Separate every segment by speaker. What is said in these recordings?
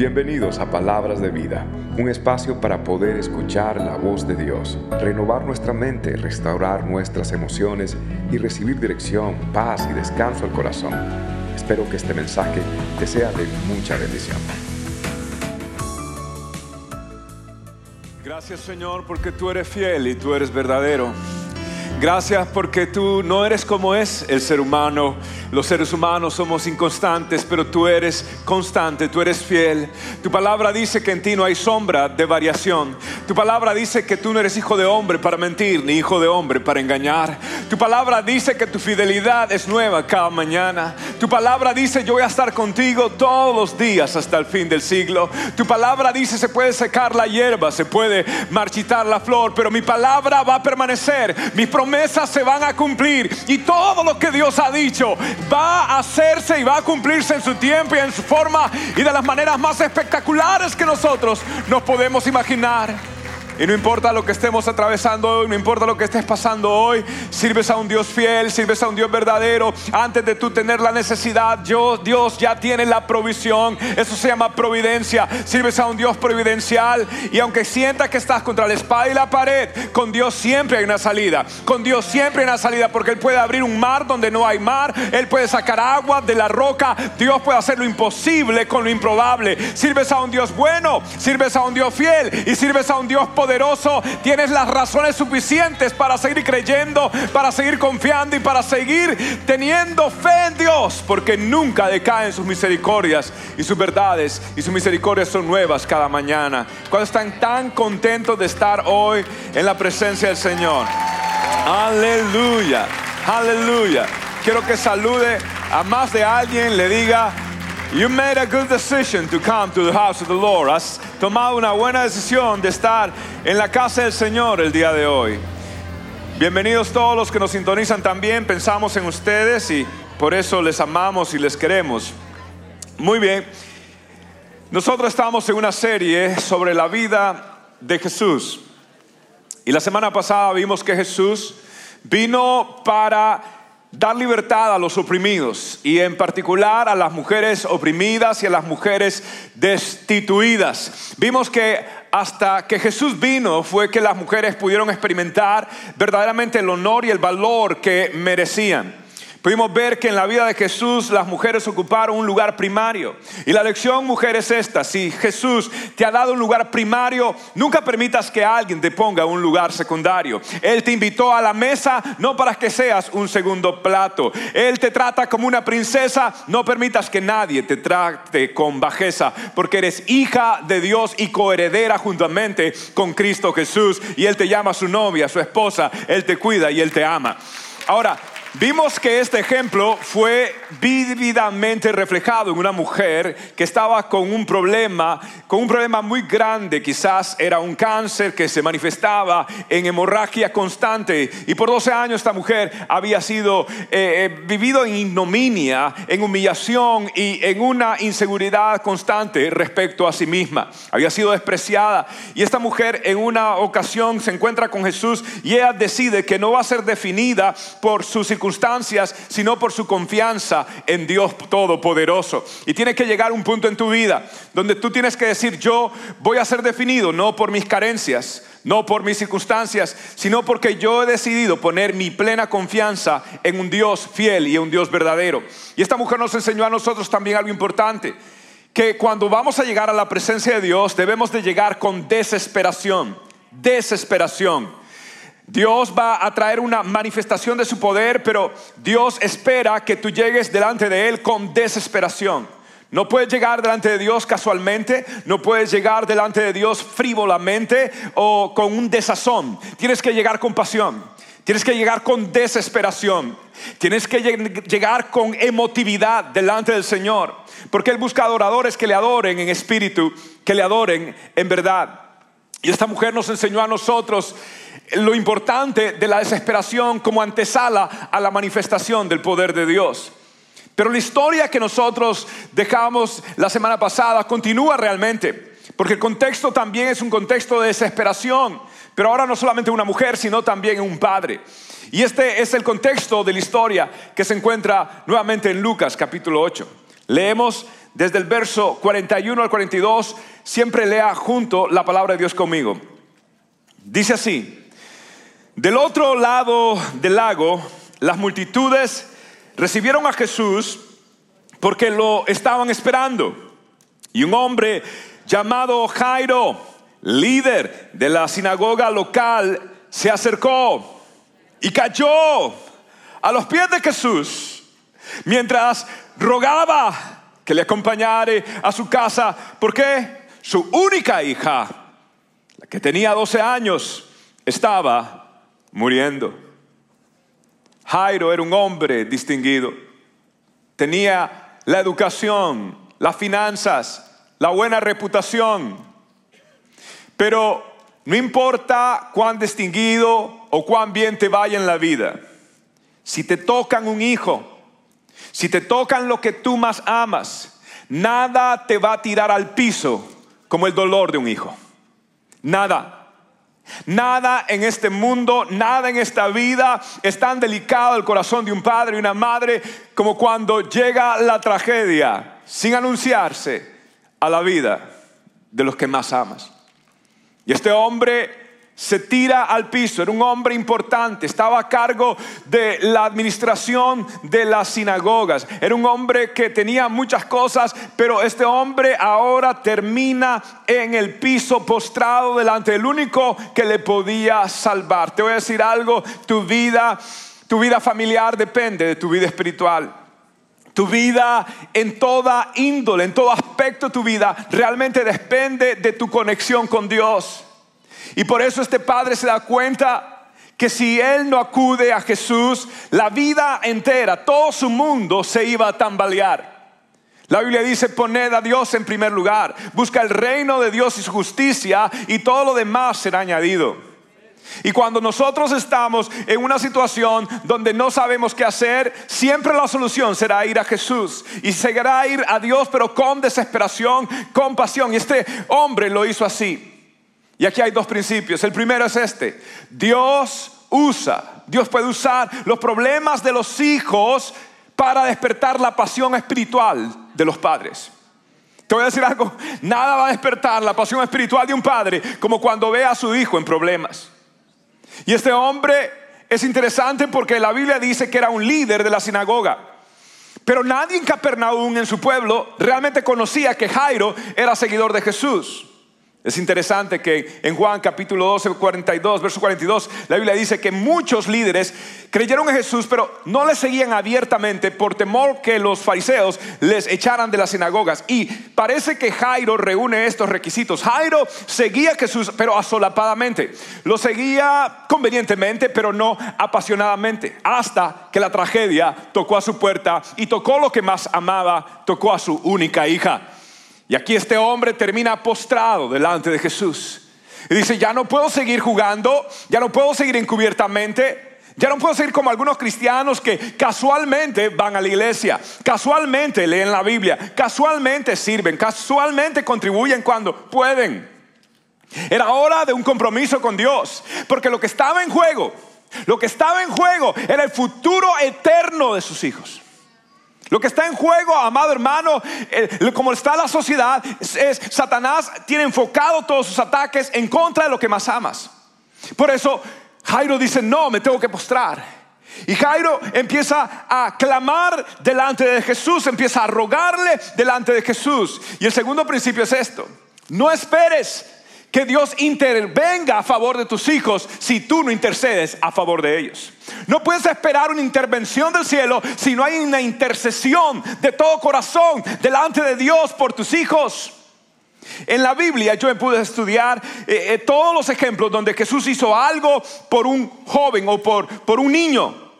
Speaker 1: Bienvenidos a Palabras de Vida, un espacio para poder escuchar la voz de Dios, renovar nuestra mente, restaurar nuestras emociones y recibir dirección, paz y descanso al corazón. Espero que este mensaje te sea de mucha bendición.
Speaker 2: Gracias Señor porque tú eres fiel y tú eres verdadero. Gracias porque tú no eres como es el ser humano. Los seres humanos somos inconstantes, pero tú eres constante, tú eres fiel. Tu palabra dice que en ti no hay sombra de variación. Tu palabra dice que tú no eres hijo de hombre para mentir, ni hijo de hombre para engañar. Tu palabra dice que tu fidelidad es nueva cada mañana. Tu palabra dice yo voy a estar contigo todos los días hasta el fin del siglo. Tu palabra dice se puede secar la hierba, se puede marchitar la flor, pero mi palabra va a permanecer. Mis promesas se van a cumplir y todo lo que Dios ha dicho va a hacerse y va a cumplirse en su tiempo y en su forma y de las maneras más espectaculares que nosotros nos podemos imaginar. Y no importa lo que estemos atravesando hoy, no importa lo que estés pasando hoy, sirves a un Dios fiel, sirves a un Dios verdadero. Antes de tú tener la necesidad, Dios ya tiene la provisión. Eso se llama providencia. Sirves a un Dios providencial. Y aunque sientas que estás contra la espada y la pared, con Dios siempre hay una salida. Con Dios siempre hay una salida porque Él puede abrir un mar donde no hay mar. Él puede sacar agua de la roca. Dios puede hacer lo imposible con lo improbable. Sirves a un Dios bueno, sirves a un Dios fiel y sirves a un Dios poderoso tienes las razones suficientes para seguir creyendo, para seguir confiando y para seguir teniendo fe en Dios, porque nunca decaen sus misericordias y sus verdades y sus misericordias son nuevas cada mañana. Cuando están tan contentos de estar hoy en la presencia del Señor. Aleluya, aleluya. Quiero que salude a más de alguien, le diga, You made a good decision to come to the house of the Lord. Has tomado una buena decisión de estar en la casa del Señor el día de hoy. Bienvenidos todos los que nos sintonizan también. Pensamos en ustedes y por eso les amamos y les queremos. Muy bien. Nosotros estamos en una serie sobre la vida de Jesús. Y la semana pasada vimos que Jesús vino para dar libertad a los oprimidos y en particular a las mujeres oprimidas y a las mujeres destituidas. Vimos que hasta que Jesús vino fue que las mujeres pudieron experimentar verdaderamente el honor y el valor que merecían. Pudimos ver que en la vida de Jesús las mujeres ocuparon un lugar primario. Y la lección, mujer, es esta. Si Jesús te ha dado un lugar primario, nunca permitas que alguien te ponga un lugar secundario. Él te invitó a la mesa no para que seas un segundo plato. Él te trata como una princesa, no permitas que nadie te trate con bajeza, porque eres hija de Dios y coheredera juntamente con Cristo Jesús. Y Él te llama a su novia, su esposa, Él te cuida y Él te ama. Ahora, Vimos que este ejemplo fue vívidamente reflejado en una mujer que estaba con un problema, con un problema muy grande, quizás era un cáncer que se manifestaba en hemorragia constante. Y por 12 años esta mujer había sido eh, eh, vivido en ignominia, en humillación y en una inseguridad constante respecto a sí misma. Había sido despreciada. Y esta mujer en una ocasión se encuentra con Jesús y ella decide que no va a ser definida por sus circunstancias, sino por su confianza en Dios Todopoderoso. Y tiene que llegar un punto en tu vida donde tú tienes que decir, yo voy a ser definido no por mis carencias, no por mis circunstancias, sino porque yo he decidido poner mi plena confianza en un Dios fiel y en un Dios verdadero. Y esta mujer nos enseñó a nosotros también algo importante, que cuando vamos a llegar a la presencia de Dios debemos de llegar con desesperación, desesperación. Dios va a traer una manifestación de su poder, pero Dios espera que tú llegues delante de Él con desesperación. No puedes llegar delante de Dios casualmente, no puedes llegar delante de Dios frívolamente o con un desazón. Tienes que llegar con pasión, tienes que llegar con desesperación, tienes que llegar con emotividad delante del Señor, porque Él busca adoradores que le adoren en espíritu, que le adoren en verdad. Y esta mujer nos enseñó a nosotros lo importante de la desesperación como antesala a la manifestación del poder de Dios. Pero la historia que nosotros dejamos la semana pasada continúa realmente, porque el contexto también es un contexto de desesperación, pero ahora no solamente una mujer, sino también un padre. Y este es el contexto de la historia que se encuentra nuevamente en Lucas capítulo 8. Leemos desde el verso 41 al 42, siempre lea junto la palabra de Dios conmigo. Dice así, del otro lado del lago, las multitudes recibieron a Jesús porque lo estaban esperando. Y un hombre llamado Jairo, líder de la sinagoga local, se acercó y cayó a los pies de Jesús mientras rogaba que le acompañara a su casa. porque Su única hija, la que tenía 12 años, estaba muriendo. Jairo era un hombre distinguido. Tenía la educación, las finanzas, la buena reputación. Pero no importa cuán distinguido o cuán bien te vaya en la vida, si te tocan un hijo, si te tocan lo que tú más amas, nada te va a tirar al piso como el dolor de un hijo. Nada. Nada en este mundo, nada en esta vida es tan delicado el corazón de un padre y una madre como cuando llega la tragedia sin anunciarse a la vida de los que más amas. Y este hombre se tira al piso, era un hombre importante, estaba a cargo de la administración de las sinagogas, era un hombre que tenía muchas cosas, pero este hombre ahora termina en el piso postrado delante del único que le podía salvar. Te voy a decir algo, tu vida, tu vida familiar depende de tu vida espiritual. Tu vida en toda índole, en todo aspecto de tu vida, realmente depende de tu conexión con Dios. Y por eso este padre se da cuenta que si él no acude a Jesús, la vida entera, todo su mundo se iba a tambalear. La Biblia dice, poned a Dios en primer lugar, busca el reino de Dios y su justicia y todo lo demás será añadido. Y cuando nosotros estamos en una situación donde no sabemos qué hacer, siempre la solución será ir a Jesús y seguirá ir a Dios, pero con desesperación, con pasión. Y este hombre lo hizo así. Y aquí hay dos principios. El primero es este. Dios usa, Dios puede usar los problemas de los hijos para despertar la pasión espiritual de los padres. Te voy a decir algo, nada va a despertar la pasión espiritual de un padre como cuando ve a su hijo en problemas. Y este hombre es interesante porque la Biblia dice que era un líder de la sinagoga. Pero nadie en Capernaum, en su pueblo, realmente conocía que Jairo era seguidor de Jesús. Es interesante que en Juan capítulo 12, 42, verso 42, la Biblia dice que muchos líderes creyeron en Jesús, pero no le seguían abiertamente por temor que los fariseos les echaran de las sinagogas. Y parece que Jairo reúne estos requisitos. Jairo seguía a Jesús, pero asolapadamente. Lo seguía convenientemente, pero no apasionadamente. Hasta que la tragedia tocó a su puerta y tocó lo que más amaba, tocó a su única hija. Y aquí este hombre termina postrado delante de Jesús. Y dice, ya no puedo seguir jugando, ya no puedo seguir encubiertamente, ya no puedo seguir como algunos cristianos que casualmente van a la iglesia, casualmente leen la Biblia, casualmente sirven, casualmente contribuyen cuando pueden. Era hora de un compromiso con Dios, porque lo que estaba en juego, lo que estaba en juego era el futuro eterno de sus hijos. Lo que está en juego, amado hermano, eh, como está la sociedad, es, Satanás tiene enfocado todos sus ataques en contra de lo que más amas. Por eso Jairo dice, no, me tengo que postrar. Y Jairo empieza a clamar delante de Jesús, empieza a rogarle delante de Jesús. Y el segundo principio es esto, no esperes que Dios intervenga a favor de tus hijos si tú no intercedes a favor de ellos. No puedes esperar una intervención del cielo si no hay una intercesión de todo corazón delante de Dios por tus hijos. En la Biblia yo pude estudiar eh, eh, todos los ejemplos donde Jesús hizo algo por un joven o por, por un niño.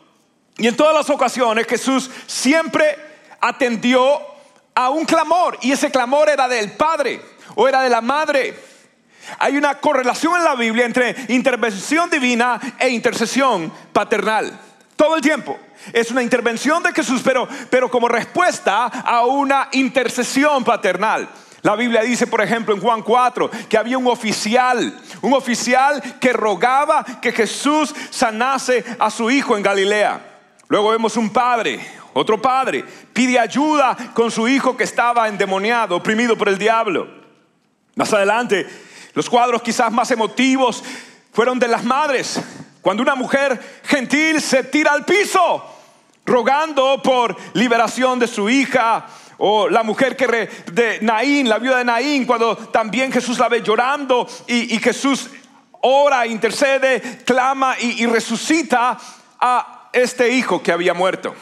Speaker 2: Y en todas las ocasiones Jesús siempre atendió a un clamor y ese clamor era del padre o era de la madre. Hay una correlación en la Biblia entre intervención divina e intercesión paternal. Todo el tiempo. Es una intervención de Jesús, pero, pero como respuesta a una intercesión paternal. La Biblia dice, por ejemplo, en Juan 4, que había un oficial, un oficial que rogaba que Jesús sanase a su hijo en Galilea. Luego vemos un padre, otro padre, pide ayuda con su hijo que estaba endemoniado, oprimido por el diablo. Más adelante, los cuadros quizás más emotivos fueron de las madres, cuando una mujer gentil se tira al piso rogando por liberación de su hija, o la mujer que de Naín, la viuda de Naín, cuando también Jesús la ve llorando y, Jesús ora, intercede, clama y, y resucita a este hijo que había muerto.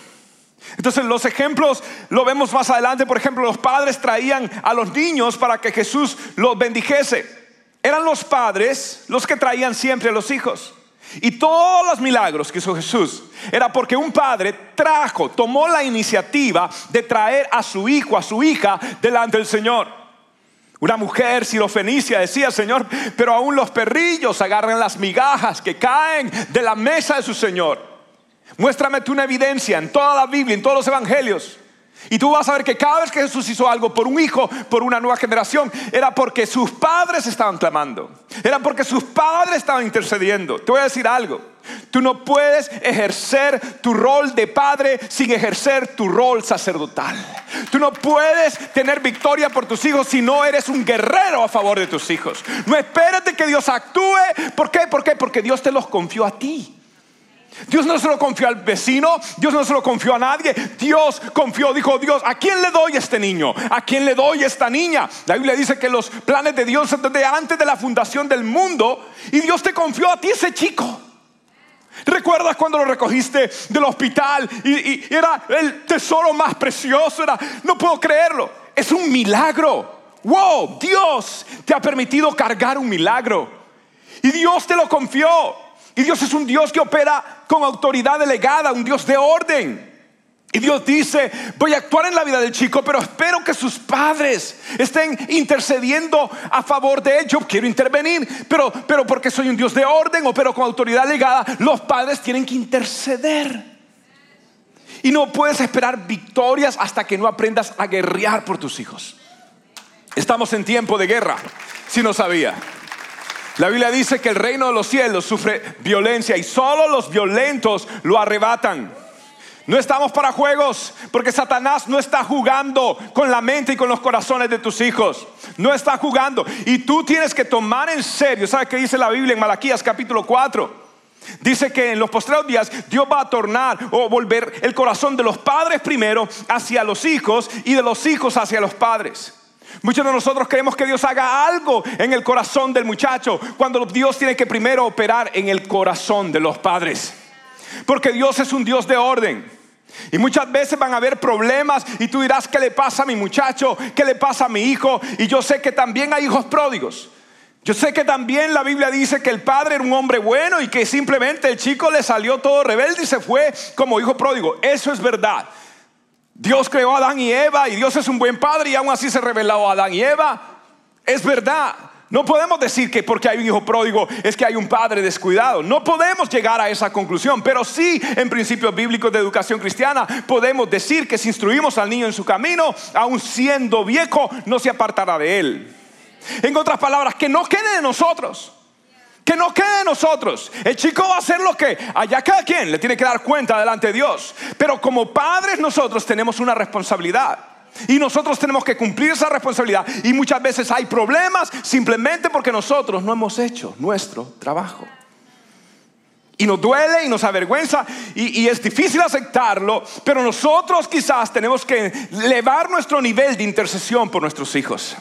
Speaker 2: Entonces los ejemplos lo vemos más adelante. Por ejemplo, los padres traían a los niños para que Jesús los bendijese. Eran los padres los que traían siempre a los hijos. Y todos los milagros que hizo Jesús era porque un padre trajo, tomó la iniciativa de traer a su hijo, a su hija delante del Señor. Una mujer sirofenicia decía, Señor, pero aún los perrillos agarran las migajas que caen de la mesa de su Señor. Muéstrame tú una evidencia en toda la Biblia, en todos los evangelios, y tú vas a ver que cada vez que Jesús hizo algo por un hijo, por una nueva generación, era porque sus padres estaban clamando. Era porque sus padres estaban intercediendo. Te voy a decir algo. Tú no puedes ejercer tu rol de padre sin ejercer tu rol sacerdotal. Tú no puedes tener victoria por tus hijos si no eres un guerrero a favor de tus hijos. No espérate que Dios actúe. ¿Por qué? ¿Por qué? Porque Dios te los confió a ti. Dios no se lo confió al vecino, Dios no se lo confió a nadie. Dios confió, dijo Dios, ¿a quién le doy este niño? ¿A quién le doy esta niña? La Biblia dice que los planes de Dios desde antes de la fundación del mundo y Dios te confió a ti ese chico. ¿Recuerdas cuando lo recogiste del hospital y, era el tesoro más precioso? Era, no puedo creerlo, es un milagro. Wow, Dios te ha permitido cargar un milagro y Dios te lo confió. Y Dios es un Dios que opera con autoridad delegada, un Dios de orden. Y Dios dice, voy a actuar en la vida del chico, pero espero que sus padres estén intercediendo a favor de él. Yo quiero intervenir, pero, pero porque soy un Dios de orden, opero con autoridad delegada, los padres tienen que interceder. Y no puedes esperar victorias hasta que no aprendas a guerrear por tus hijos. Estamos en tiempo de guerra, si no sabía. La Biblia dice que el reino de los cielos sufre violencia y solo los violentos lo arrebatan. No estamos para juegos, porque Satanás no está jugando con la mente y con los corazones de tus hijos. No está jugando. Y tú tienes que tomar en serio. ¿Sabes qué dice la Biblia en Malaquías capítulo 4? Dice que en los postreros días Dios va a tornar o volver el corazón de los padres primero hacia los hijos y de los hijos hacia los padres. Muchos de nosotros queremos que Dios haga algo en el corazón del muchacho, cuando Dios tiene que primero operar en el corazón de los padres. Porque Dios es un Dios de orden. Y muchas veces van a haber problemas y tú dirás, ¿qué le pasa a mi muchacho? ¿Qué le pasa a mi hijo? Y yo sé que también hay hijos pródigos. Yo sé que también la Biblia dice que el padre era un hombre bueno y que simplemente el chico le salió todo rebelde y se fue como hijo pródigo. Eso es verdad. Dios creó a Adán y Eva y Dios es un buen padre y aún así se reveló a Adán y Eva. Es verdad. No podemos decir que porque hay un hijo pródigo es que hay un padre descuidado. No podemos llegar a esa conclusión, pero sí en principios bíblicos de educación cristiana podemos decir que si instruimos al niño en su camino, aun siendo viejo, no se apartará de él. En otras palabras, que no quede de nosotros que no quede de nosotros. El chico va a hacer lo que allá cada quien le tiene que dar cuenta delante de Dios. Pero como padres nosotros tenemos una responsabilidad. Y nosotros tenemos que cumplir esa responsabilidad. Y muchas veces hay problemas simplemente porque nosotros no hemos hecho nuestro trabajo. Y nos duele y nos avergüenza y, y, es difícil aceptarlo, pero nosotros quizás tenemos que elevar nuestro nivel de intercesión por nuestros hijos.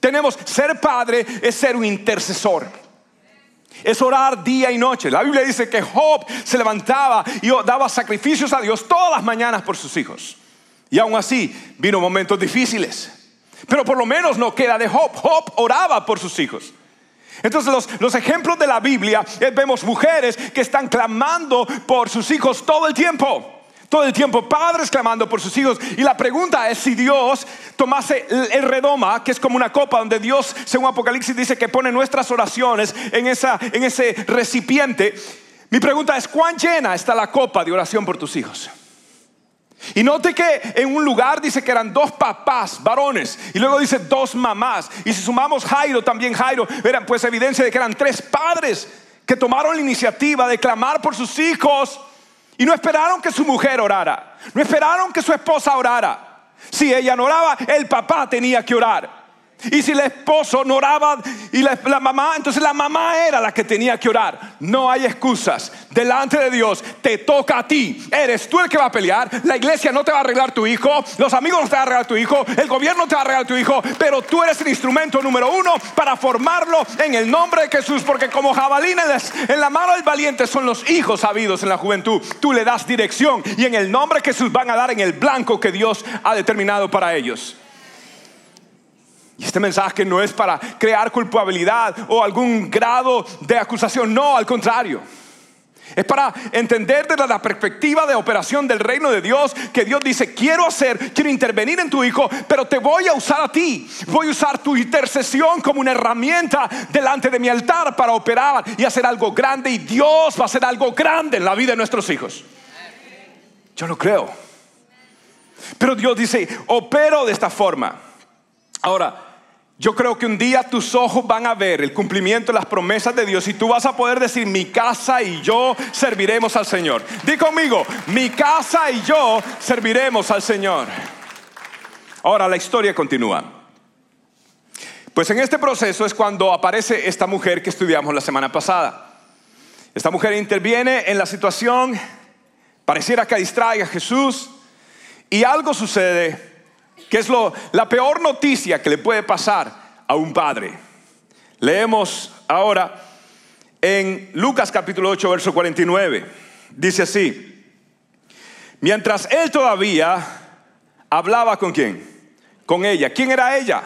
Speaker 2: Tenemos, ser padre es ser un intercesor es orar día y noche. La Biblia dice que Job se levantaba y daba sacrificios a Dios todas las mañanas por sus hijos. Y aún así vino momentos difíciles. Pero por lo menos no queda de Job. Job oraba por sus hijos. Entonces los, los, ejemplos de la Biblia vemos mujeres que están clamando por sus hijos todo el tiempo. Todo el tiempo, padres clamando por sus hijos. Y la pregunta es si Dios tomase el redoma, que es como una copa donde Dios, según Apocalipsis, dice que pone nuestras oraciones en, esa, en ese recipiente. Mi pregunta es, ¿cuán llena está la copa de oración por tus hijos? Y note que en un lugar dice que eran dos papás, varones, y luego dice dos mamás. Y si sumamos Jairo, también Jairo, eran pues evidencia de que eran tres padres que tomaron la iniciativa de clamar por sus hijos Y no esperaron que su mujer orara. No esperaron que su esposa orara. Si ella no oraba, el papá tenía que orar. Y si el esposo no oraba y la, mamá, entonces la mamá era la que tenía que orar. No hay excusas. Delante de Dios te toca a ti. Eres tú el que va a pelear. La iglesia no te va a arreglar tu hijo. Los amigos no te van a arreglar tu hijo. El gobierno no te va a arreglar tu hijo. Pero tú eres el instrumento número uno para formarlo en el nombre de Jesús. Porque como jabalina en la mano del valiente son los hijos sabidos en la juventud. Tú le das dirección y en el nombre de Jesús van a dar en el blanco que Dios ha determinado para ellos. Y este mensaje no es para crear culpabilidad o algún grado de acusación, no, al contrario. Es para entender desde la perspectiva de operación del reino de Dios que Dios dice, quiero hacer, quiero intervenir en tu hijo, pero te voy a usar a ti. Voy a usar tu intercesión como una herramienta delante de mi altar para operar y hacer algo grande y Dios va a hacer algo grande en la vida de nuestros hijos. Yo lo creo. Pero Dios dice, opero de esta forma. Ahora, yo creo que un día tus ojos van a ver el cumplimiento de las promesas de Dios y tú vas a poder decir, mi casa y yo serviremos al Señor. Di conmigo, mi casa y yo serviremos al Señor. Ahora la historia continúa. Pues en este proceso es cuando aparece esta mujer que estudiamos la semana pasada. Esta mujer interviene en la situación, pareciera que distraiga a Jesús y algo sucede que es lo, la peor noticia que le puede pasar a un padre. Leemos ahora en Lucas capítulo 8, verso 49. Dice así, mientras él todavía hablaba con quién? Con ella. ¿Quién era ella?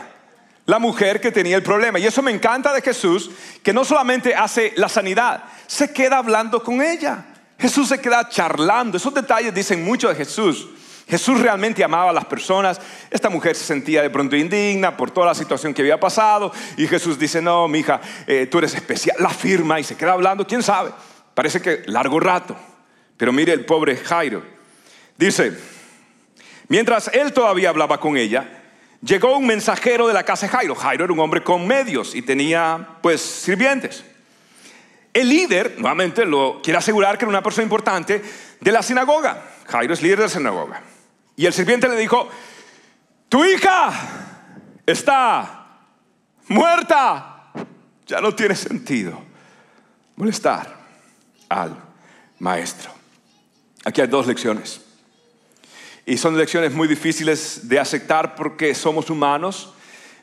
Speaker 2: La mujer que tenía el problema. Y eso me encanta de Jesús, que no solamente hace la sanidad, se queda hablando con ella. Jesús se queda charlando. Esos detalles dicen mucho de Jesús. Jesús realmente amaba a las personas. Esta mujer se sentía de pronto indigna por toda la situación que había pasado. Y Jesús dice, no, mi hija, eh, tú eres especial. La firma y se queda hablando, quién sabe. Parece que largo rato. Pero mire el pobre Jairo. Dice, mientras él todavía hablaba con ella, llegó un mensajero de la casa de Jairo. Jairo era un hombre con medios y tenía pues sirvientes. El líder, nuevamente lo quiere asegurar que era una persona importante de la sinagoga. Jairo es líder de la sinagoga. Y el sirviente le dijo, tu hija está muerta. Ya no tiene sentido molestar al maestro. Aquí hay dos lecciones. Y son lecciones muy difíciles de aceptar porque somos humanos.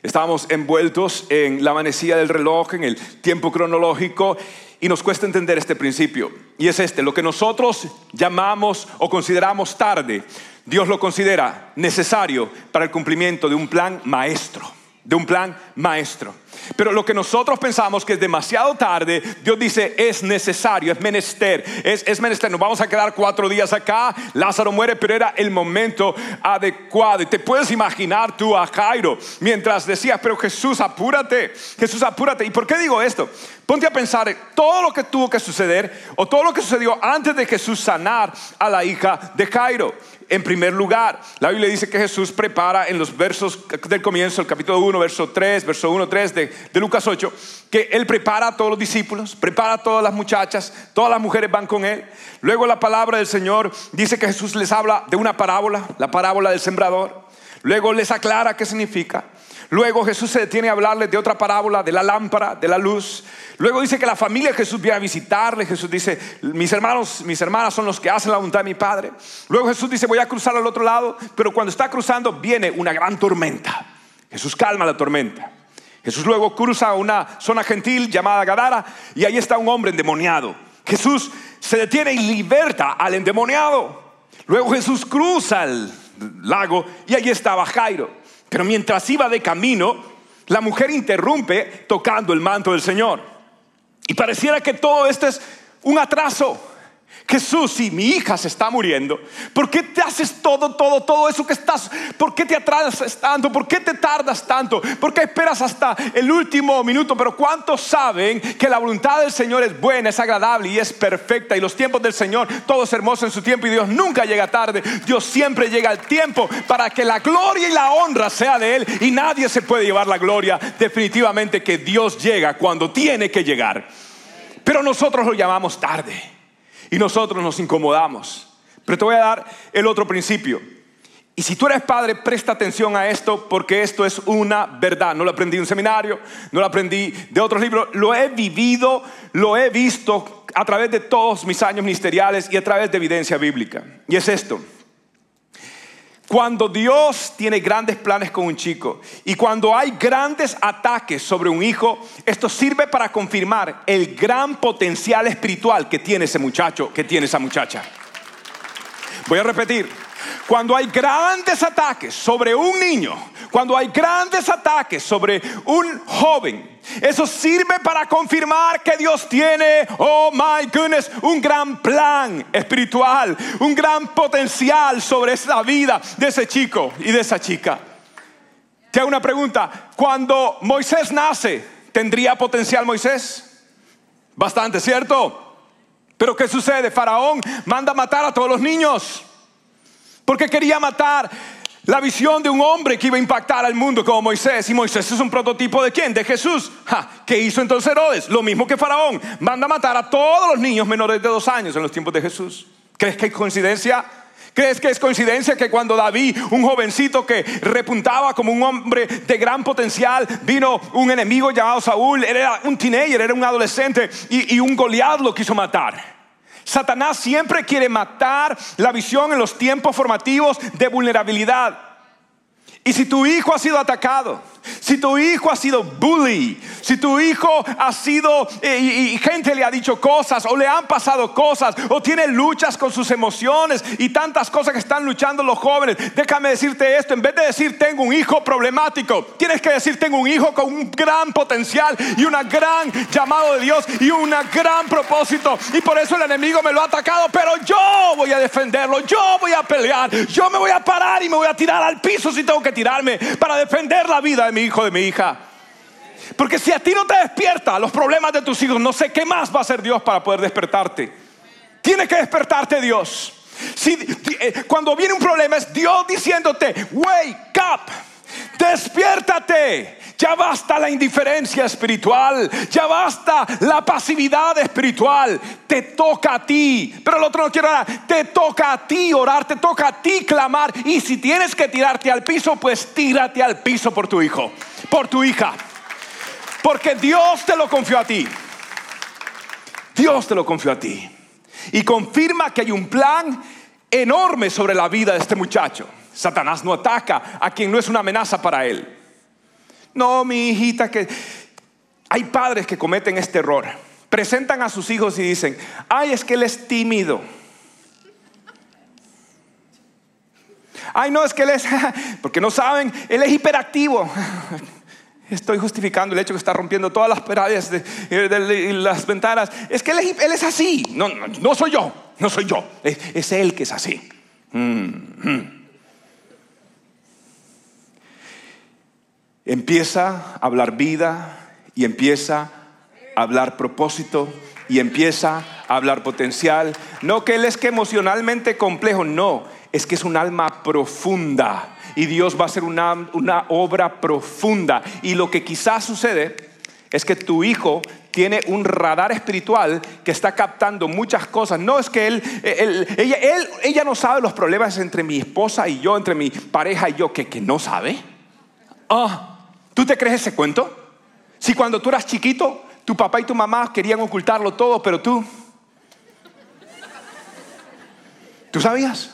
Speaker 2: Estamos envueltos en la manecilla del reloj, en el tiempo cronológico, y nos cuesta entender este principio. Y es este, lo que nosotros llamamos o consideramos tarde, Dios lo considera necesario para el cumplimiento de un plan maestro, de un plan maestro. Pero lo que nosotros pensamos que es demasiado tarde, Dios dice es necesario, es menester, es, es, menester. Nos vamos a quedar cuatro días acá, Lázaro muere, pero era el momento adecuado. Y te puedes imaginar tú a Jairo mientras decías, pero Jesús, apúrate, Jesús, apúrate. ¿Y por qué digo esto? Ponte a pensar todo lo que tuvo que suceder o todo lo que sucedió antes de Jesús sanar a la hija de Jairo en primer lugar. La Biblia dice que Jesús prepara en los versos del comienzo, el capítulo 1, verso 3, verso 1, 3 de, de, Lucas 8, que Él prepara a todos los discípulos, prepara a todas las muchachas, todas las mujeres van con Él. Luego la palabra del Señor dice que Jesús les habla de una parábola, la parábola del sembrador. Luego les aclara qué significa. Luego Jesús se detiene a hablarles de otra parábola, de la lámpara, de la luz. Luego dice que la familia de Jesús viene a visitarle. Jesús dice, mis hermanos, mis hermanas son los que hacen la voluntad de mi Padre. Luego Jesús dice, voy a cruzar al otro lado. Pero cuando está cruzando viene una gran tormenta. Jesús calma la tormenta. Jesús luego cruza una zona gentil llamada Gadara y ahí está un hombre endemoniado. Jesús se detiene y liberta al endemoniado. Luego Jesús cruza el lago y allí estaba Jairo. Pero mientras iba de camino, la mujer interrumpe tocando el manto del Señor. Y pareciera que todo esto es un atraso. Jesús, si mi hija se está muriendo, ¿por qué te haces todo, todo, todo eso que estás? ¿Por qué te atrasas tanto? ¿Por qué te tardas tanto? ¿Por qué esperas hasta el último minuto? Pero ¿cuántos saben que la voluntad del Señor es buena, es agradable y es perfecta? Y los tiempos del Señor, todo es hermoso en su tiempo y Dios nunca llega tarde. Dios siempre llega al tiempo para que la gloria y la honra sea de Él y nadie se puede llevar la gloria. Definitivamente que Dios llega cuando tiene que llegar. Pero nosotros lo llamamos tarde. Y nosotros nos incomodamos. Pero te voy a dar el otro principio. Y si tú eres padre, presta atención a esto porque esto es una verdad. No lo aprendí en un seminario, no lo aprendí de otros libros, lo he vivido, lo he visto a través de todos mis años ministeriales y a través de evidencia bíblica. Y es esto. Cuando Dios tiene grandes planes con un chico y cuando hay grandes ataques sobre un hijo, esto sirve para confirmar el gran potencial espiritual que tiene ese muchacho, que tiene esa muchacha. Voy a repetir, cuando hay grandes ataques sobre un niño, cuando hay grandes ataques sobre un joven, eso sirve para confirmar que Dios tiene, oh my goodness, un gran plan espiritual, un gran potencial sobre esa vida de ese chico y de esa chica. Te hago una pregunta, cuando Moisés nace, ¿tendría potencial Moisés? Bastante, ¿cierto? Pero ¿qué sucede? Faraón manda matar a todos los niños porque quería matar la visión de un hombre que iba a impactar al mundo como Moisés. Y Moisés es un prototipo de quién? De Jesús. ¿Qué hizo entonces Herodes? Lo mismo que Faraón. Manda a matar a todos los niños menores de dos años en los tiempos de Jesús. ¿Crees que hay coincidencia? ¿Crees que es coincidencia que cuando David, un jovencito que repuntaba como un hombre de gran potencial, vino un enemigo llamado Saúl, era un teenager, era un adolescente y, un Goliat lo quiso matar? Satanás siempre quiere matar la visión en los tiempos formativos de vulnerabilidad. Y si tu hijo ha sido atacado, si tu hijo ha sido bully, si tu hijo ha sido eh, y, gente le ha dicho cosas o le han pasado cosas o tiene luchas con sus emociones y tantas cosas que están luchando los jóvenes, déjame decirte esto, en vez de decir tengo un hijo problemático, tienes que decir tengo un hijo con un gran potencial y un gran llamado de Dios y un gran propósito y por eso el enemigo me lo ha atacado, pero yo voy a defenderlo, yo voy a pelear, yo me voy a parar y me voy a tirar al piso si tengo que tirarme para defender la vida de mi hijo, de mi hija. Porque si a ti no te despierta los problemas de tus hijos, no sé qué más va a hacer Dios para poder despertarte. Tiene que despertarte Dios. Si, eh, cuando viene un problema es Dios diciéndote, wake up, despiértate. Ya basta la indiferencia espiritual, ya basta la pasividad espiritual. Te toca a ti, pero el otro no quiere orar. Te toca a ti orar, te toca a ti clamar. Y si tienes que tirarte al piso, pues tírate al piso por tu hijo, por tu hija. Porque Dios te lo confió a ti. Dios te lo confió a ti. Y confirma que hay un plan enorme sobre la vida de este muchacho. Satanás no ataca a quien no es una amenaza para él. No, mi hijita, que hay padres que cometen este error. Presentan a sus hijos y dicen, ay, es que él es tímido. Ay, no, es que él es, porque no saben, él es hiperactivo. Estoy justificando el hecho que está rompiendo todas las paredes de, las ventanas. Es que él es, así. No, no, soy yo, no soy yo. Es, él que es así. Mm, mm. Empieza a hablar vida y empieza a hablar propósito y empieza a hablar potencial. No que él es que emocionalmente complejo, no, es que es un alma profunda y Dios va a hacer una, una obra profunda. Y lo que quizás sucede es que tu hijo tiene un radar espiritual que está captando muchas cosas. No es que él, ella, él, ella no sabe los problemas entre mi esposa y yo, entre mi pareja y yo, que, que no sabe. Ah, ¿Tú te crees ese cuento? Si cuando tú eras chiquito, tu papá y tu mamá querían ocultarlo todo, pero tú... ¿Tú sabías?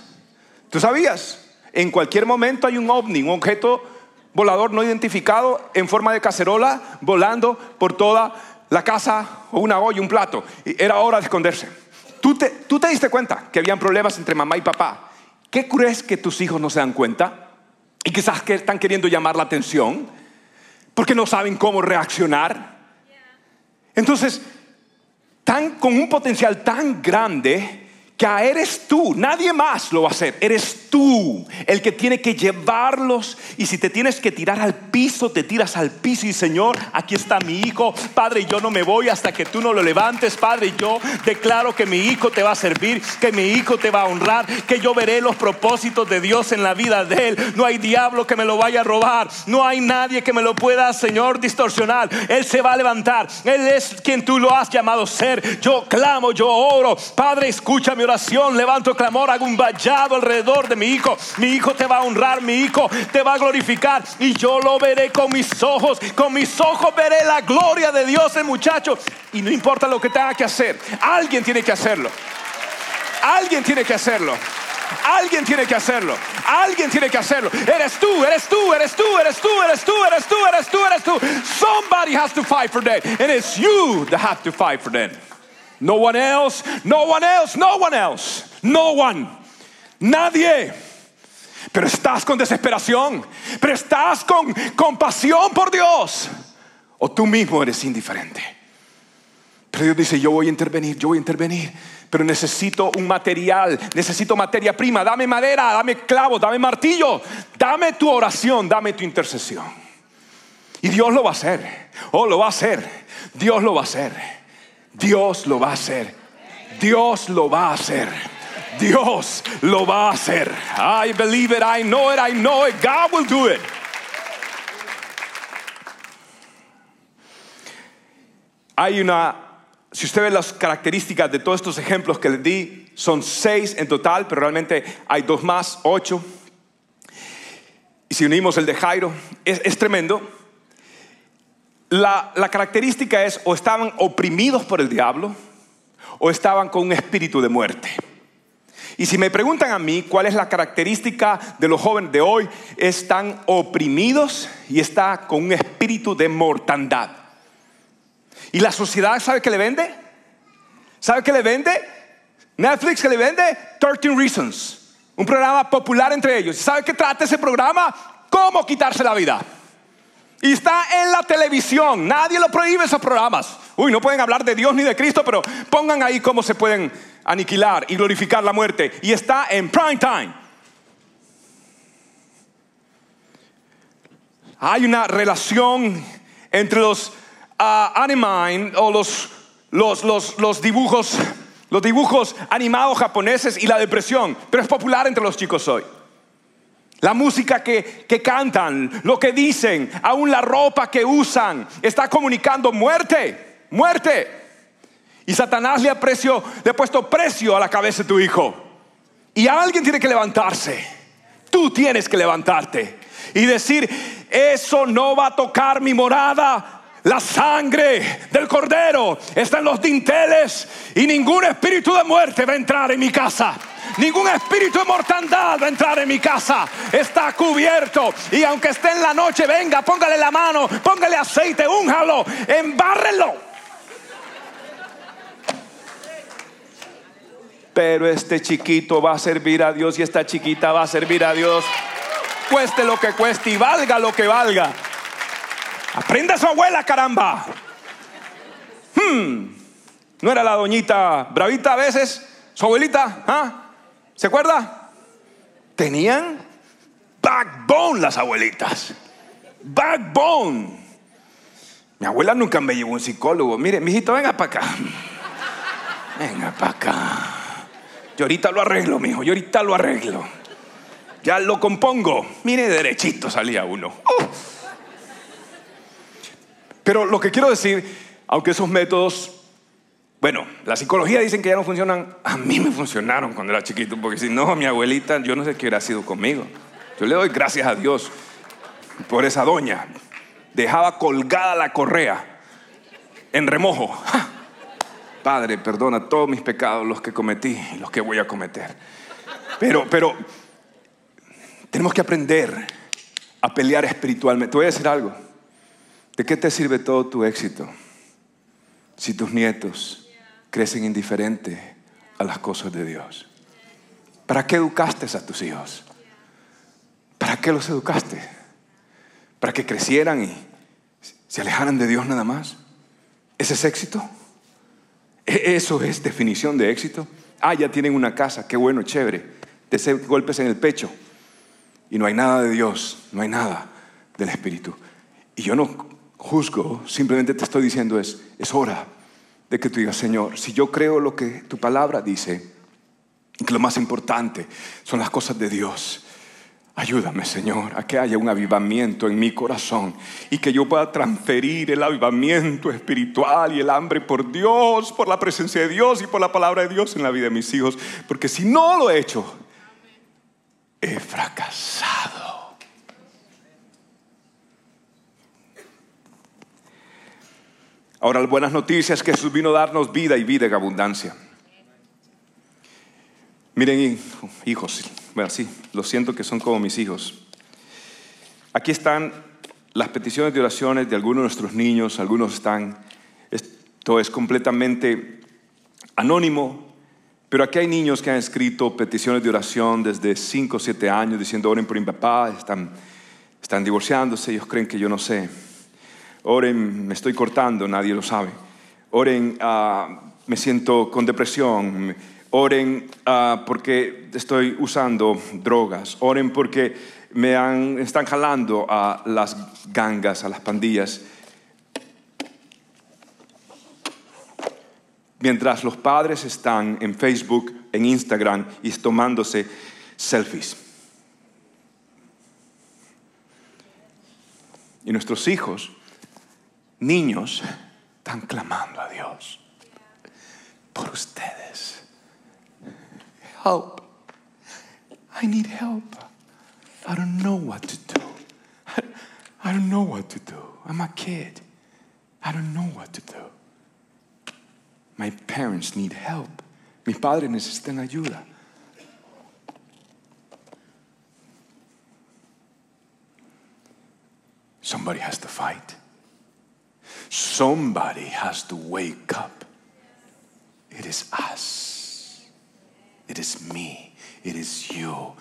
Speaker 2: ¿Tú sabías? En cualquier momento hay un ovni, un objeto volador no identificado en forma de cacerola volando por toda la casa o una olla, un plato. Era hora de esconderse. ¿Tú te, tú te diste cuenta que habían problemas entre mamá y papá. ¿Qué crees que tus hijos no se dan cuenta? Y quizás que están queriendo llamar la atención porque no saben cómo reaccionar. Entonces, tan, con un potencial tan grande que eres tú, nadie más lo va a hacer, eres tú el que tiene que llevarlos. Y si te tienes que tirar al piso, te tiras al piso y Señor, aquí está mi hijo, Padre, yo no me voy hasta que tú no lo levantes, Padre, yo declaro que mi hijo te va a servir, que mi hijo te va a honrar, que yo veré los propósitos de Dios en la vida de él, no hay diablo que me lo vaya a robar, no hay nadie que me lo pueda, Señor, distorsionar, él se va a levantar, él es quien tú lo has llamado ser, yo clamo, yo oro, Padre, escúchame levanto clamor, hago un vallado alrededor de mi hijo. Mi hijo te va a honrar, mi hijo te va a glorificar y yo lo veré con mis ojos. Con mis ojos veré la gloria de Dios, el muchacho. Y no importa lo que tenga que hacer, alguien tiene que hacerlo. Alguien tiene que hacerlo. Alguien tiene que hacerlo. Alguien tiene que hacerlo. Eres tú, eres tú, eres tú, eres tú, eres tú, eres tú, eres tú, eres tú. Somebody has to fight for that. And it's you that have to fight for that. No one else, no one else, no one else, no one, nadie. Pero estás con desesperación, pero estás con compasión por Dios. O tú mismo eres indiferente. Pero Dios dice, yo voy a intervenir, yo voy a intervenir. Pero necesito un material, necesito materia prima. Dame madera, dame clavo, dame martillo. Dame tu oración, dame tu intercesión. Y Dios lo va a hacer. Oh, lo va a hacer. Dios lo va a hacer. Dios lo va a hacer. Dios lo va a hacer. Dios lo va a hacer. I believe it, I know it, I know it. God will do it. Hay una, si usted ve las características de todos estos ejemplos que le di, son seis en total, pero realmente hay dos más, ocho. Y si unimos el de Jairo, es, es tremendo la, característica es o estaban oprimidos por el diablo o estaban con un espíritu de muerte. Y si me preguntan a mí cuál es la característica de los jóvenes de hoy, están oprimidos y está con un espíritu de mortandad. ¿Y la sociedad sabe qué le vende? ¿Sabe qué le vende? Netflix que le vende 13 Reasons, un programa popular entre ellos. ¿Sabe qué trata ese programa? ¿Cómo quitarse la vida? Y está en la televisión. Nadie lo prohíbe esos programas. Uy, no pueden hablar de Dios ni de Cristo, pero pongan ahí cómo se pueden aniquilar y glorificar la muerte. Y está en prime time. Hay una relación entre los uh, o los, los, los, los dibujos, los dibujos animados japoneses y la depresión, pero es popular entre los chicos hoy. La música que, cantan, lo que dicen, aún la ropa que usan, está comunicando muerte, muerte. Y Satanás le ha, le ha puesto precio a la cabeza de tu hijo. Y alguien tiene que levantarse. Tú tienes que levantarte y decir, eso no va a tocar mi morada. La sangre del cordero está en los dinteles y ningún espíritu de muerte va a entrar en mi casa. Ningún espíritu de mortandad va a entrar en mi casa. Está cubierto. Y aunque esté en la noche, venga, póngale la mano, póngale aceite, únjalo, embárrelo. Pero este chiquito va a servir a Dios y esta chiquita va a servir a Dios. Cueste lo que cueste y valga lo que valga. Aprenda a su abuela, caramba. Hmm. ¿No era la doñita bravita a veces? ¿Su abuelita? ¿Ah? ¿Se acuerda? Tenían backbone las abuelitas. Backbone. Mi abuela nunca me llevó un psicólogo. Mire, mijito, venga para acá. Venga para acá. Yo ahorita lo arreglo, mijo. Yo ahorita lo arreglo. Ya lo compongo. Mire, derechito salía uno. Pero lo que quiero decir, aunque esos métodos bueno, la psicología dicen que ya no funcionan. A mí me funcionaron cuando era chiquito, porque si no, mi abuelita, yo no sé qué hubiera sido conmigo. Yo le doy gracias a Dios por esa doña. Dejaba colgada la correa en remojo. Padre, perdona todos mis pecados, los que cometí y los que voy a cometer. Pero, pero, tenemos que aprender a pelear espiritualmente. Te voy a decir algo. ¿De qué te sirve todo tu éxito si tus nietos crecen indiferentes a las cosas de Dios. ¿Para qué educaste a tus hijos? ¿Para qué los educaste? ¿Para que crecieran y se alejaran de Dios nada más? ¿Ese es éxito? ¿E-, ¿Eso es definición de éxito? Ah, ya tienen una casa, qué bueno, chévere. De golpes en el pecho. Y no hay nada de Dios, no hay nada del Espíritu. Y yo no juzgo, simplemente te estoy diciendo es, es hora de que tú digas, Señor, si yo creo lo que tu palabra dice, que lo más importante son las cosas de Dios, Ayúdame, Señor, a que haya un avivamiento en mi corazón y que yo pueda transferir el avivamiento espiritual y el hambre por Dios, por la presencia de Dios y por la palabra de Dios en la vida de mis hijos. Porque si no lo he hecho, he fracasado. Ahora, las buenas noticias que Jesús vino a darnos vida y vida en abundancia. Miren, hijos, bueno, sí, lo siento que son como mis hijos. Aquí están las peticiones de oraciones de algunos de nuestros niños, algunos están, esto es completamente anónimo, pero aquí hay niños que han escrito peticiones de oración desde 5 o 7 años diciendo, oren por mi papá, están, están divorciándose, ellos creen que yo no sé. Oren, me estoy cortando, nadie lo sabe. Oren, ah, me siento con depresión Oren ah, porque estoy usando drogas. Oren porque me están jalando a las gangas, a las pandillas. Mientras los padres están en Facebook, en Instagram y tomándose selfies. Y nuestros hijos, niños, están clamando a Dios por ustedes help. I need help. I don't know what to do. I don't know what to do. I'm a kid. I don't know what to do. My parents need help. Mis padres necesitan ayuda. Somebody has to fight. Somebody has to wake up. It is us. It is me. It is you.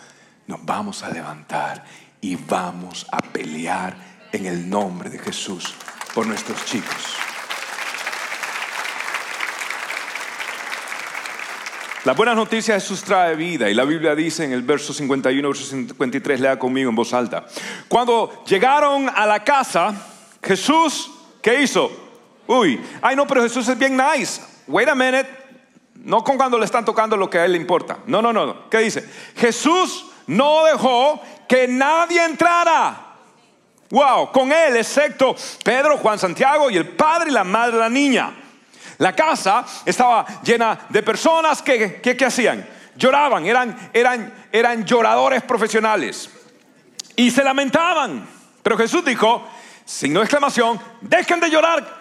Speaker 2: Nos vamos a levantar y vamos a pelear en el nombre de Jesús por nuestros chicos. La buena noticia Jesús trae vida y la Biblia dice en el verso 51, verso 53, lea conmigo en voz alta. Cuando llegaron a la casa, Jesús, ¿qué hizo? Uy, ay no, pero Jesús es bien nice. Wait a minute, no con cuando le están tocando lo que a él le importa. No, no, no. ¿Qué dice? Jesús no dejó que nadie entrara. Wow, con él, excepto Pedro, Juan, Santiago y el padre y la madre de la niña. La casa estaba llena de personas que, ¿qué hacían? Lloraban, eran, eran, eran lloradores profesionales. Y se lamentaban. Pero Jesús dijo, signo de exclamación, dejen de llorar.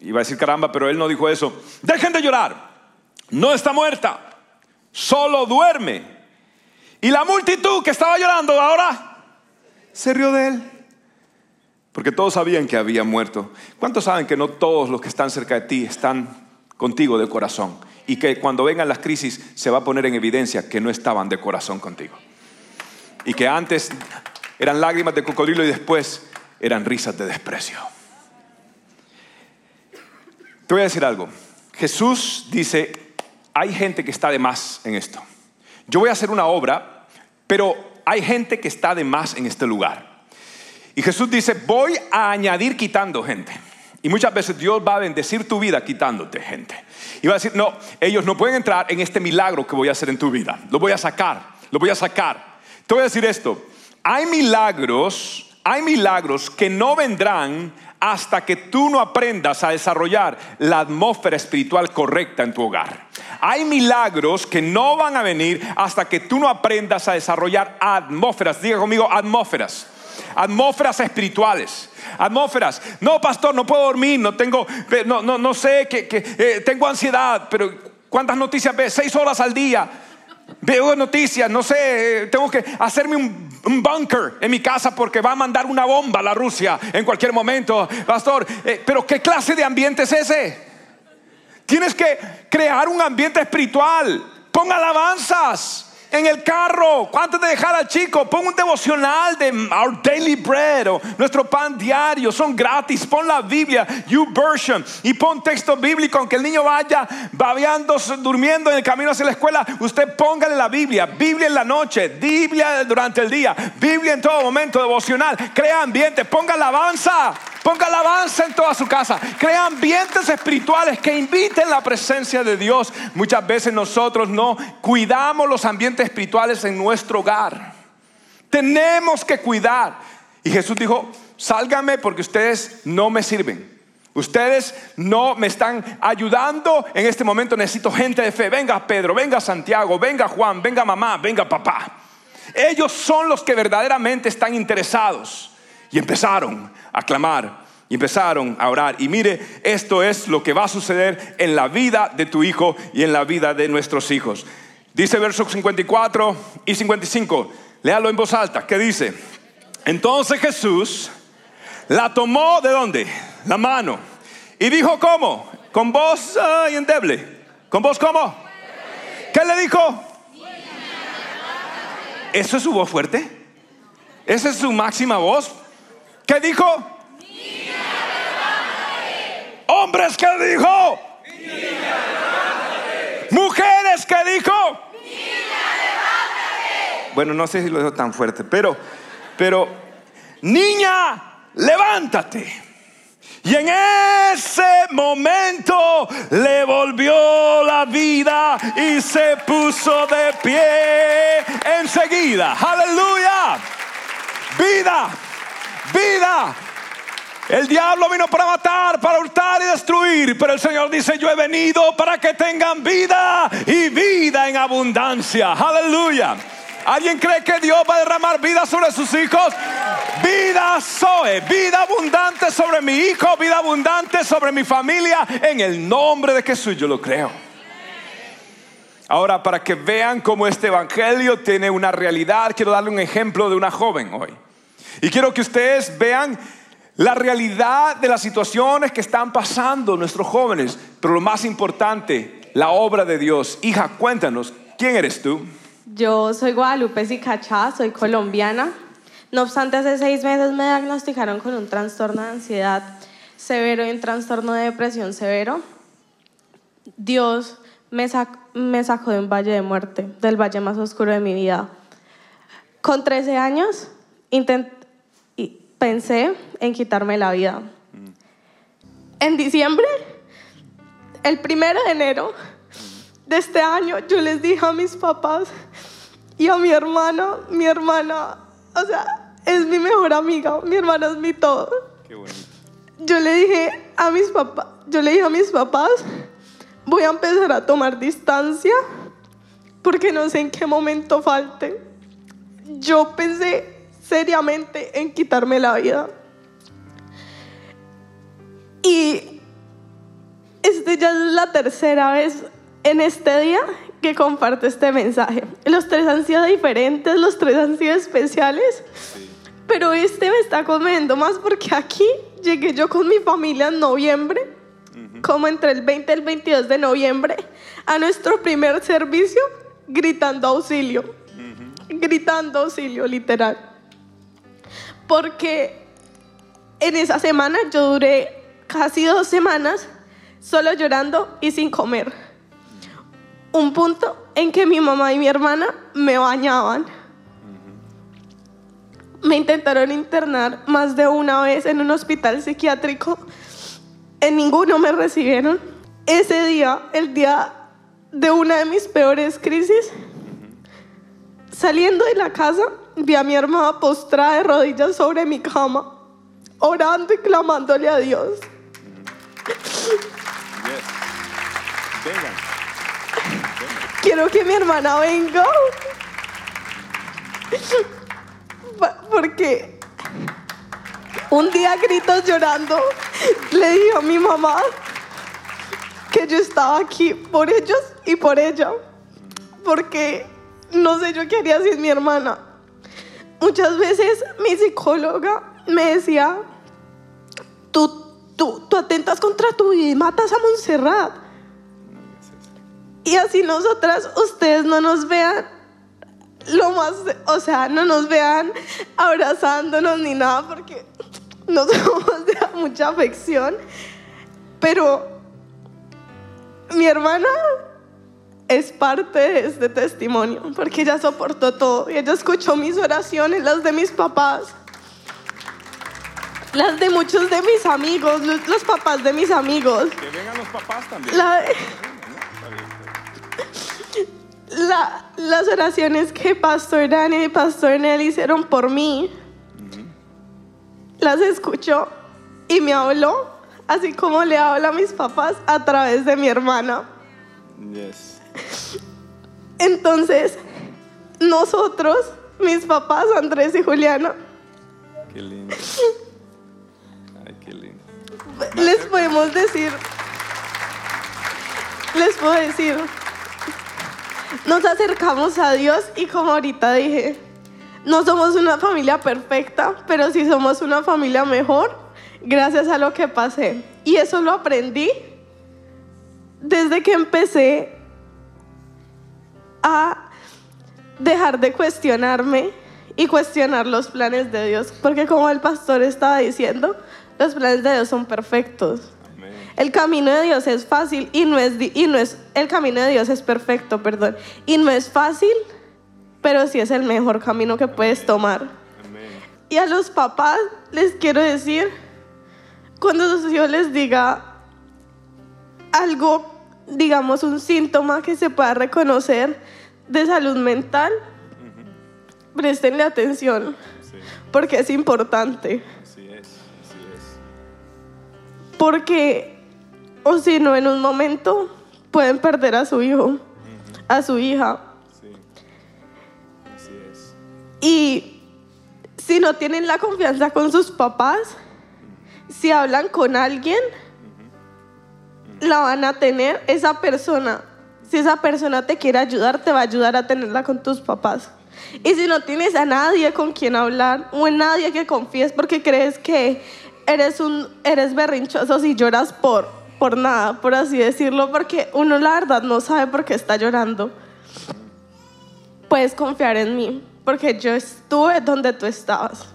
Speaker 2: Iba a decir caramba, pero él no dijo eso. Dejen de llorar no está muerta, solo duerme. Y la multitud que estaba llorando ahora se rió de él. Porque todos sabían que había muerto. ¿Cuántos saben que no todos los que están cerca de ti están contigo de corazón? Y que cuando vengan las crisis se va a poner en evidencia que no estaban de corazón contigo. Y que antes eran lágrimas de cocodrilo y después eran risas de desprecio. Te voy a decir algo. Jesús dice, hay gente que está de más en esto. Yo voy a hacer una obra, pero hay gente que está de más en este lugar. Y Jesús dice, voy a añadir quitando gente. Y muchas veces Dios va a bendecir tu vida quitándote gente. Y va a decir, no, ellos no pueden entrar en este milagro que voy a hacer en tu vida. Lo voy a sacar, lo voy a sacar. Te voy a decir esto, hay milagros, hay milagros que no vendrán hasta que tú no aprendas a desarrollar la atmósfera espiritual correcta en tu hogar. Hay milagros que no van a venir hasta que tú no aprendas a desarrollar atmósferas. Diga conmigo, atmósferas. Atmósferas espirituales. Atmósferas. No, pastor, no puedo dormir, no tengo, no, no, no sé, que, eh, tengo ansiedad, pero ¿cuántas noticias ves? Seis horas al día. Veo noticias, no sé, eh, tengo que hacerme un, bunker en mi casa porque va a mandar una bomba a la Rusia en cualquier momento. Pastor, eh, pero ¿qué clase de ambiente es ese? Tienes que crear un ambiente espiritual. Pon alabanzas. En el carro, antes de dejar al chico, pon un devocional de Our Daily Bread o nuestro pan diario, son gratis. Pon la Biblia, You Version, y pon texto bíblico, aunque el niño vaya babeando, durmiendo en el camino hacia la escuela, usted póngale la Biblia, Biblia en la noche, Biblia durante el día, Biblia en todo momento, devocional, crea ambiente, ponga alabanza. Ponga alabanza en toda su casa. Crea ambientes espirituales que inviten la presencia de Dios. Muchas veces nosotros no cuidamos los ambientes espirituales en nuestro hogar. Tenemos que cuidar. Y Jesús dijo, sálgame porque ustedes no me sirven. Ustedes no me están ayudando. En este momento necesito gente de fe. Venga Pedro, venga Santiago, venga Juan, venga mamá, venga papá. Ellos son los que verdaderamente están interesados. Y empezaron a clamar y empezaron a orar. Y mire, esto es lo que va a suceder en la vida de tu hijo y en la vida de nuestros hijos. Dice versos 54 y 55. Léalo en voz alta. ¿Qué dice? Entonces Jesús la tomó de dónde? La mano. Y dijo, ¿cómo? Con voz uh, endeble. ¿Con voz cómo? ¿Qué le dijo? ¿Eso es su voz fuerte? ¿Esa es su máxima voz? ¿Qué dijo? Hombres que dijo. Mujeres que dijo. Bueno, no sé si lo dijo tan fuerte, pero, pero, niña, levántate. Y en ese momento le volvió la vida y se puso de pie enseguida. Aleluya. Vida vida. El diablo vino para matar, para hurtar y destruir, pero el Señor dice, yo he venido para que tengan vida y vida en abundancia. Aleluya. ¿Alguien cree que Dios va a derramar vida sobre sus hijos? Vida Zoe, vida abundante sobre mi hijo, vida abundante sobre mi familia, en el nombre de Jesús, yo lo creo. Ahora, para que vean cómo este evangelio tiene una realidad, quiero darle un ejemplo de una joven hoy. Y quiero que ustedes vean la realidad de las situaciones que están pasando nuestros jóvenes, pero lo más importante, la obra de Dios. Hija, cuéntanos, ¿quién eres tú?
Speaker 3: Yo soy Guadalupe Sicachá, soy colombiana. No obstante, hace seis meses me diagnosticaron con un trastorno de ansiedad severo y un trastorno de depresión severo. Dios me, me sacó de un valle de muerte, del valle más oscuro de mi vida. Con 13 años intenté pensé en quitarme la vida. En diciembre, el primero de enero de este año, yo les dije a mis papás y a mi hermana, mi hermana, o sea, es mi mejor amiga, mi hermana es mi todo. Yo le dije a mis papás, yo le dije a mis papás, voy a empezar a tomar distancia porque no sé en qué momento falte. Yo pensé seriamente en quitarme la vida. Y este ya es la tercera vez en este día que comparto este mensaje. Los tres han sido diferentes, los tres han sido especiales, pero este me está comiendo más porque aquí llegué yo con mi familia en noviembre, como entre el 20 y el 22 de noviembre, a nuestro primer servicio gritando auxilio, gritando auxilio literal porque en esa semana yo duré casi dos semanas solo llorando y sin comer. Un punto en que mi mamá y mi hermana me bañaban. Me intentaron internar más de una vez en un hospital psiquiátrico. En ninguno me recibieron. Ese día, el día de una de mis peores crisis, saliendo de la casa, vi a mi hermana postrada de rodillas sobre mi cama, orando y clamándole a Dios. Quiero que mi hermana venga. Porque un día gritos llorando, le dije a mi mamá que yo estaba aquí por ellos y por ella. Porque no sé yo qué haría sin mi hermana. Muchas veces mi psicóloga me decía, tú, tú, tú atentas contra tu vida y matas a Montserrat. Y así nosotras, ustedes no nos vean lo más, o sea, no nos vean abrazándonos ni nada porque no somos de mucha afección. Pero mi hermana es parte de este testimonio porque ella soportó todo y ella escuchó mis oraciones, las de mis papás, las de muchos de mis amigos, los, papás de mis amigos.
Speaker 2: Que vengan los papás también.
Speaker 3: La- la- las oraciones que Pastor Dani y Pastor Nel hicieron por mí, las escuchó y me habló, así como le habla a mis papás a través de mi hermana.
Speaker 2: Yes.
Speaker 3: Entonces, nosotros, mis papás, Andrés y Juliana,
Speaker 2: Qué lindo. Ay, qué lindo.
Speaker 3: les podemos decir, les puedo decir, nos acercamos a Dios y como ahorita dije, no somos una familia perfecta, pero sí somos una familia mejor gracias a lo que pasé. Y eso lo aprendí desde que empecé a dejar de cuestionarme y cuestionar los planes de Dios, porque como el pastor estaba diciendo, los planes de Dios son perfectos.
Speaker 2: Amén.
Speaker 3: El camino de Dios es fácil y no es, y no es el camino de Dios es perfecto, perdón. Y no es fácil, pero sí es el mejor camino que puedes tomar.
Speaker 2: Amén.
Speaker 3: Y a los papás les quiero decir, cuando su hijo les diga algo, digamos un síntoma que se pueda reconocer de salud mental, prestenle atención,
Speaker 2: Sí,
Speaker 3: porque es importante.
Speaker 2: así es. Así es.
Speaker 3: Porque, o si no, en un momento pueden perder a su hijo, a su hija.
Speaker 2: Sí. Así es.
Speaker 3: Y si no tienen la confianza con sus papás, si hablan con alguien, la van a tener esa persona. Si esa persona te quiere ayudar, te va a ayudar a tenerla con tus papás. Y si no tienes a nadie con quien hablar o en nadie que confíes porque crees que eres un eres berrinchoso si lloras por por nada, por así decirlo, porque uno la verdad no sabe por qué está llorando puedes confiar en mí, porque yo estuve donde tú estabas.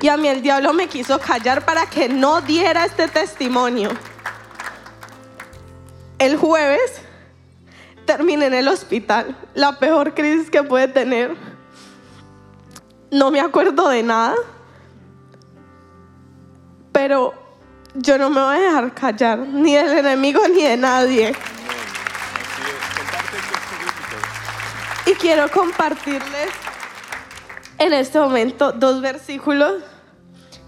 Speaker 3: Y a mí el diablo me quiso callar para que no diera este testimonio. El jueves terminé en el hospital, la peor crisis que puede tener. No me acuerdo de nada, pero yo no me voy a dejar callar, ni del enemigo ni de nadie.
Speaker 2: Así es. Comparte tus políticos.
Speaker 3: Y quiero compartirles en este momento dos versículos,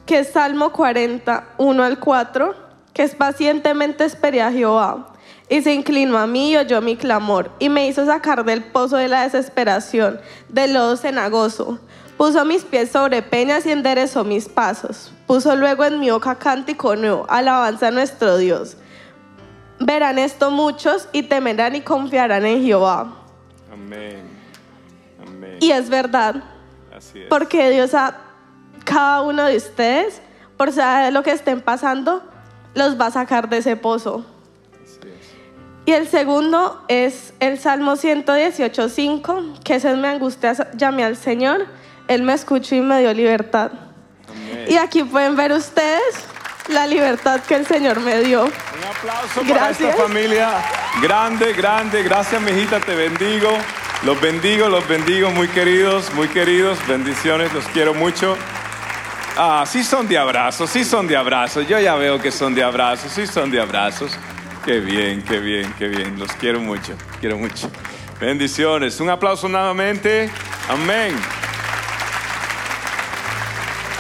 Speaker 3: que es Salmo 40, 1 al 4, que es pacientemente esperé a Jehová, y se inclinó a mí y oyó mi clamor, y me hizo sacar del pozo de la desesperación, del lodo cenagoso. Puso mis pies sobre peñas y enderezó mis pasos. Puso luego en mi boca cántico nuevo, alabanza a nuestro Dios. Verán esto muchos y temerán y confiarán en Jehová.
Speaker 2: Amén. Amén.
Speaker 3: Y es verdad,
Speaker 2: Así es.
Speaker 3: porque Dios a cada uno de ustedes, por saber lo que estén pasando, los va a sacar de ese pozo. Y el segundo es el Salmo 118.5, que es me angustia, llamé al Señor, Él me escuchó y me dio libertad.
Speaker 2: Amén.
Speaker 3: Y aquí pueden ver ustedes la libertad que el Señor me dio.
Speaker 2: Un aplauso para
Speaker 3: Gracias.
Speaker 2: esta familia. Grande, grande. Gracias, mijita. Te bendigo. Los bendigo, los bendigo, muy queridos, muy queridos. Bendiciones, los quiero mucho. Ah, sí son de abrazos, sí son de abrazos. Yo ya veo que son de abrazos, sí son de abrazos. Qué bien, qué bien, qué bien. Los quiero mucho, quiero mucho. Bendiciones. Un aplauso nuevamente. Amén.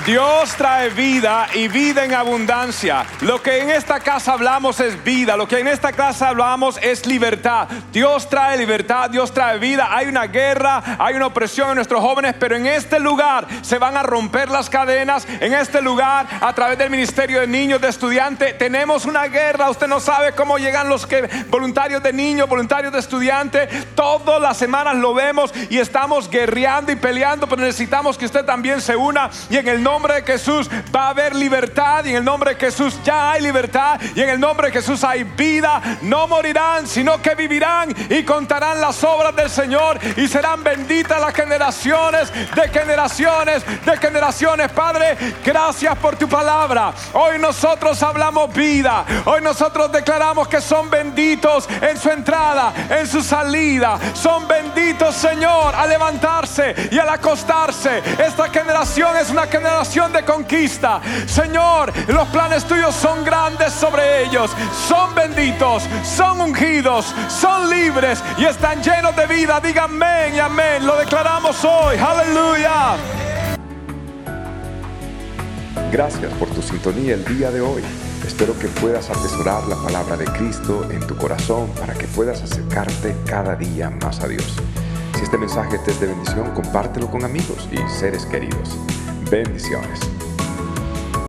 Speaker 2: Dios trae vida y vida en abundancia. Lo que en esta casa hablamos es vida. Lo que en esta casa hablamos es libertad. Dios trae libertad, Dios trae vida. Hay una guerra, hay una opresión en nuestros jóvenes, pero en este lugar se van a romper las cadenas. En este lugar, a través del Ministerio de Niños, de Estudiantes, tenemos una guerra. Usted no sabe cómo llegan los que, voluntarios de niños, voluntarios de estudiantes. Todas las semanas lo vemos y estamos guerreando y peleando, pero necesitamos que usted también se una y en el nombre nombre de Jesús va a haber libertad y en el nombre de Jesús ya hay libertad y en el nombre de Jesús hay vida. No morirán, sino que vivirán y contarán las obras del Señor y serán benditas las generaciones de generaciones de generaciones. Padre, gracias por tu palabra. Hoy nosotros hablamos vida. Hoy nosotros declaramos que son benditos en su entrada, en su salida. Son benditos, Señor, a levantarse y al acostarse. Esta generación es una generación de conquista. Señor, los planes tuyos son grandes sobre ellos. Son benditos, son ungidos, son libres y están llenos de vida. Digan amén y amén. Lo declaramos hoy. Aleluya.
Speaker 1: Gracias por tu sintonía el día de hoy. Espero que puedas atesorar la palabra de Cristo en tu corazón para que puedas acercarte cada día más a Dios. Si este mensaje te es de bendición, compártelo con amigos y seres queridos. Bendiciones.